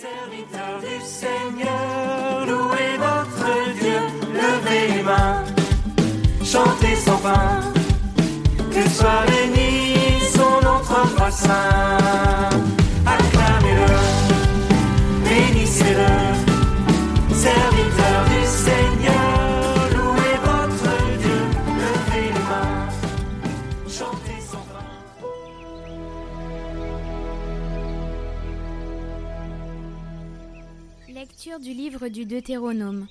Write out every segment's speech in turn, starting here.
Serviteur du Seigneur, Du livre du Deutéronome.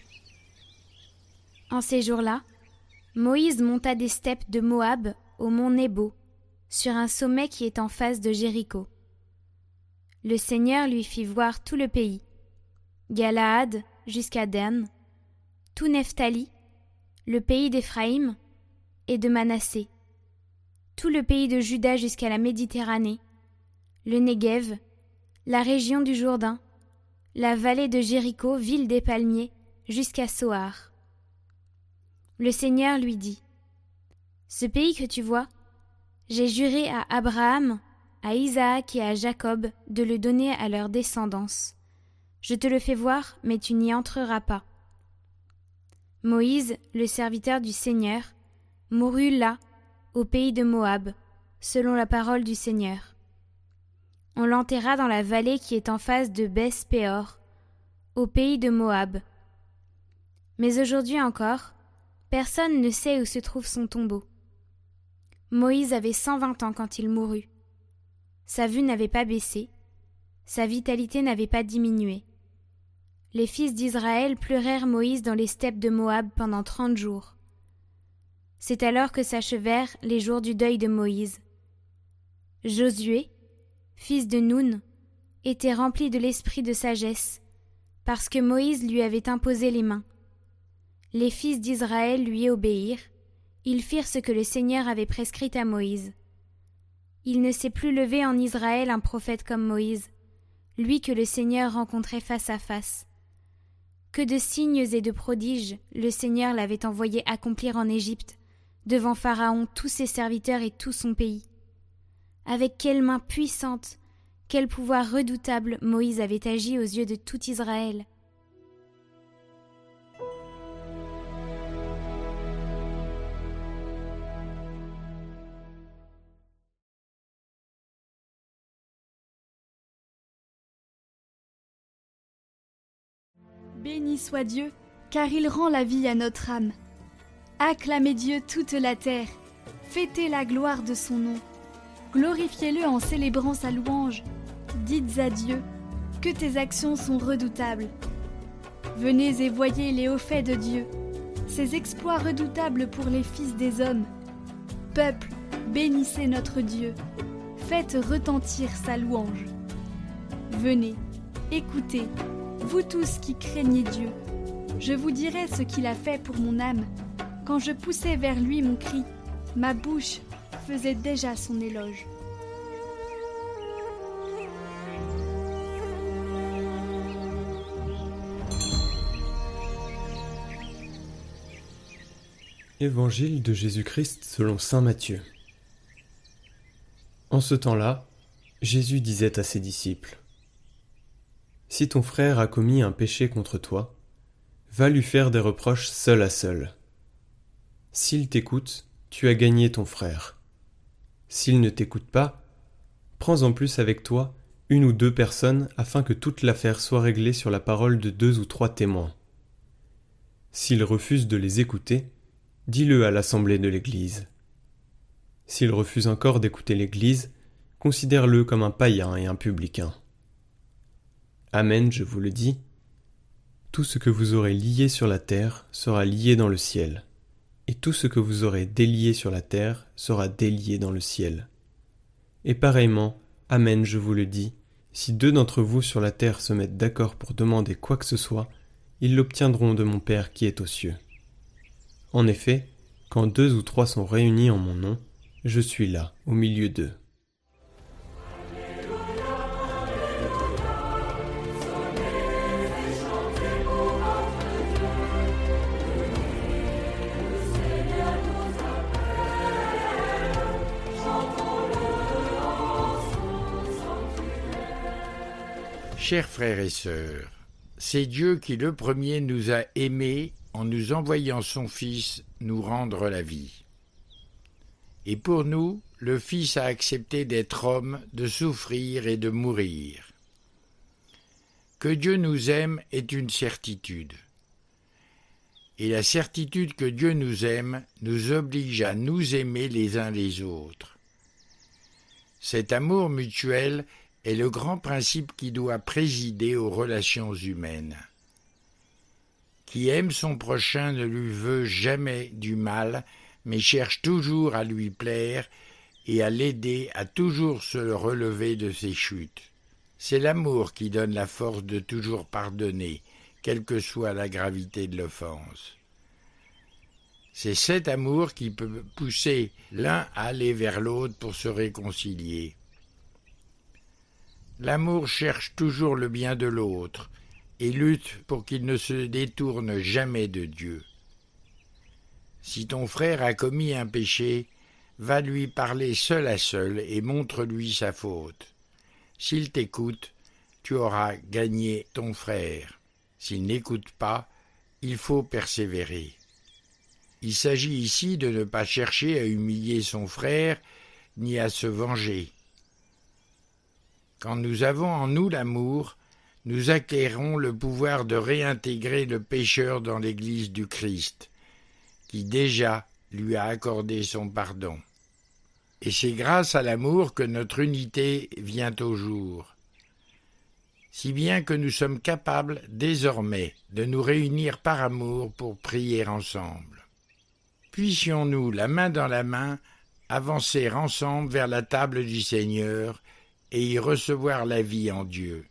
En ces jours-là, Moïse monta des steppes de Moab au mont Nebo, sur un sommet qui est en face de Jéricho. Le Seigneur lui fit voir tout le pays, Galaad jusqu'à Dan, tout Nephtali, le pays d'Éphraïm et de Manassé, tout le pays de Juda jusqu'à la Méditerranée, le Négev, la région du Jourdain, la vallée de Jéricho, ville des palmiers, jusqu'à Soar. Le Seigneur lui dit Ce pays que tu vois, j'ai juré à Abraham, à Isaac et à Jacob de le donner à leur descendance. Je te le fais voir, mais tu n'y entreras pas. Moïse, le serviteur du Seigneur, mourut là, au pays de Moab, selon la parole du Seigneur. On l'enterra dans la vallée qui est en face de Beth-péor, au pays de Moab. Mais aujourd'hui encore, personne ne sait où se trouve son tombeau. Moïse avait cent vingt ans quand il mourut. Sa vue n'avait pas baissé, sa vitalité n'avait pas diminué. Les fils d'Israël pleurèrent Moïse dans les steppes de Moab pendant trente jours. C'est alors que s'achevèrent les jours du deuil de Moïse. Josué, fils de Noun, était rempli de l'esprit de sagesse, parce que Moïse lui avait imposé les mains. Les fils d'Israël lui obéirent, ils firent ce que le Seigneur avait prescrit à Moïse. Il ne s'est plus levé en Israël un prophète comme Moïse, lui que le Seigneur rencontrait face à face. Que de signes et de prodiges le Seigneur l'avait envoyé accomplir en Égypte, devant Pharaon, tous ses serviteurs et tout son pays. Avec quelle main puissante, quel pouvoir redoutable Moïse avait agi aux yeux de tout Israël. Béni soit Dieu, car il rend la vie à notre âme. Acclamez Dieu toute la terre, fêtez la gloire de son nom. Glorifiez-le en célébrant sa louange. Dites à Dieu que tes actions sont redoutables. Venez et voyez les hauts faits de Dieu, ses exploits redoutables pour les fils des hommes. Peuple, bénissez notre Dieu, faites retentir sa louange. Venez, écoutez, vous tous qui craignez Dieu. Je vous dirai ce qu'il a fait pour mon âme. Quand je poussais vers lui mon cri, ma bouche faisait déjà son éloge. Évangile de Jésus-Christ selon Saint Matthieu. En ce temps-là, Jésus disait à ses disciples Si ton frère a commis un péché contre toi, va lui faire des reproches seul à seul. S'il t'écoute, tu as gagné ton frère. S'il ne t'écoute pas, prends en plus avec toi une ou deux personnes afin que toute l'affaire soit réglée sur la parole de deux ou trois témoins. S'il refuse de les écouter, dis-le à l'assemblée de l'Église. S'il refuse encore d'écouter l'Église, considère-le comme un païen et un publicain. Amen, je vous le dis, tout ce que vous aurez lié sur la terre sera lié dans le ciel, et tout ce que vous aurez délié sur la terre sera délié dans le ciel. Et pareillement, Amen, je vous le dis, si deux d'entre vous sur la terre se mettent d'accord pour demander quoi que ce soit, ils l'obtiendront de mon Père qui est aux cieux. En effet, quand deux ou trois sont réunis en mon nom, je suis là, au milieu d'eux. Chers frères et sœurs, c'est Dieu qui le premier nous a aimés en nous envoyant son Fils nous rendre la vie. Et pour nous, le Fils a accepté d'être homme, de souffrir et de mourir. Que Dieu nous aime est une certitude. Et la certitude que Dieu nous aime nous oblige à nous aimer les uns les autres. Cet amour mutuel est le grand principe qui doit présider aux relations humaines. Qui aime son prochain ne lui veut jamais du mal, mais cherche toujours à lui plaire et à l'aider à toujours se relever de ses chutes. C'est l'amour qui donne la force de toujours pardonner, quelle que soit la gravité de l'offense. C'est cet amour qui peut pousser l'un à aller vers l'autre pour se réconcilier. L'amour cherche toujours le bien de l'autre et lutte pour qu'il ne se détourne jamais de Dieu. Si ton frère a commis un péché, va lui parler seul à seul et montre-lui sa faute. S'il t'écoute, tu auras gagné ton frère. S'il n'écoute pas, il faut persévérer. Il s'agit ici de ne pas chercher à humilier son frère ni à se venger. Quand nous avons en nous l'amour, nous acquérons le pouvoir de réintégrer le pécheur dans l'Église du Christ, qui déjà lui a accordé son pardon. Et c'est grâce à l'amour que notre unité vient au jour. Si bien que nous sommes capables désormais de nous réunir par amour pour prier ensemble. Puissions-nous, la main dans la main, avancer ensemble vers la table du Seigneur et y recevoir la vie en Dieu.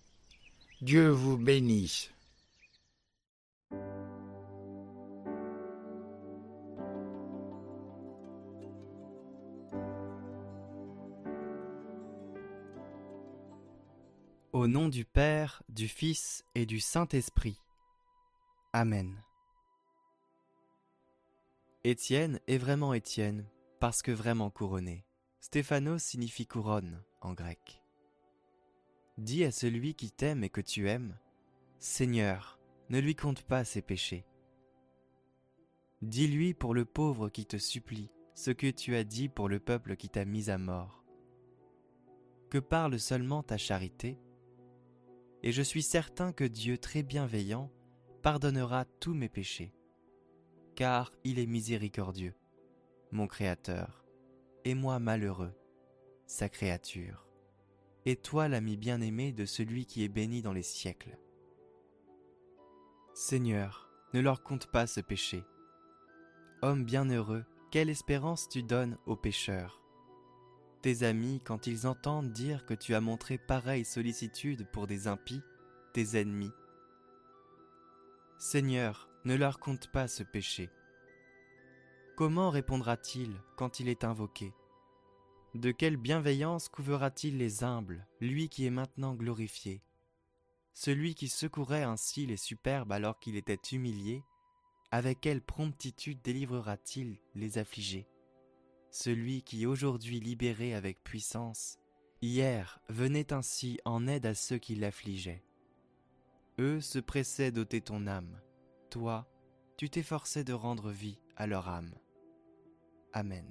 Dieu vous bénisse. Au nom du Père, du Fils et du Saint-Esprit. Amen. Étienne est vraiment Étienne, parce que vraiment couronné. Stéphanos signifie couronne en grec. Dis à celui qui t'aime et que tu aimes, Seigneur, ne lui compte pas ses péchés. Dis-lui pour le pauvre qui te supplie ce que tu as dit pour le peuple qui t'a mis à mort. Que parle seulement ta charité, et je suis certain que Dieu très bienveillant pardonnera tous mes péchés, car il est miséricordieux, mon Créateur, et moi malheureux, sa créature, et toi l'ami bien-aimé de celui qui est béni dans les siècles. Seigneur, ne leur compte pas ce péché. Homme bienheureux, quelle espérance tu donnes aux pécheurs. Tes amis, quand ils entendent dire que tu as montré pareille sollicitude pour des impies, tes ennemis. Seigneur, ne leur compte pas ce péché. Comment répondra-t-il quand il est invoqué? De quelle bienveillance couvera-t-il les humbles, lui qui est maintenant glorifié? Celui qui secourait ainsi les superbes alors qu'il était humilié, avec quelle promptitude délivrera-t-il les affligés? Celui qui aujourd'hui libéré avec puissance, hier venait ainsi en aide à ceux qui l'affligeaient. Eux se pressaient d'ôter ton âme, toi, tu t'efforçais de rendre vie à leur âme. Amen.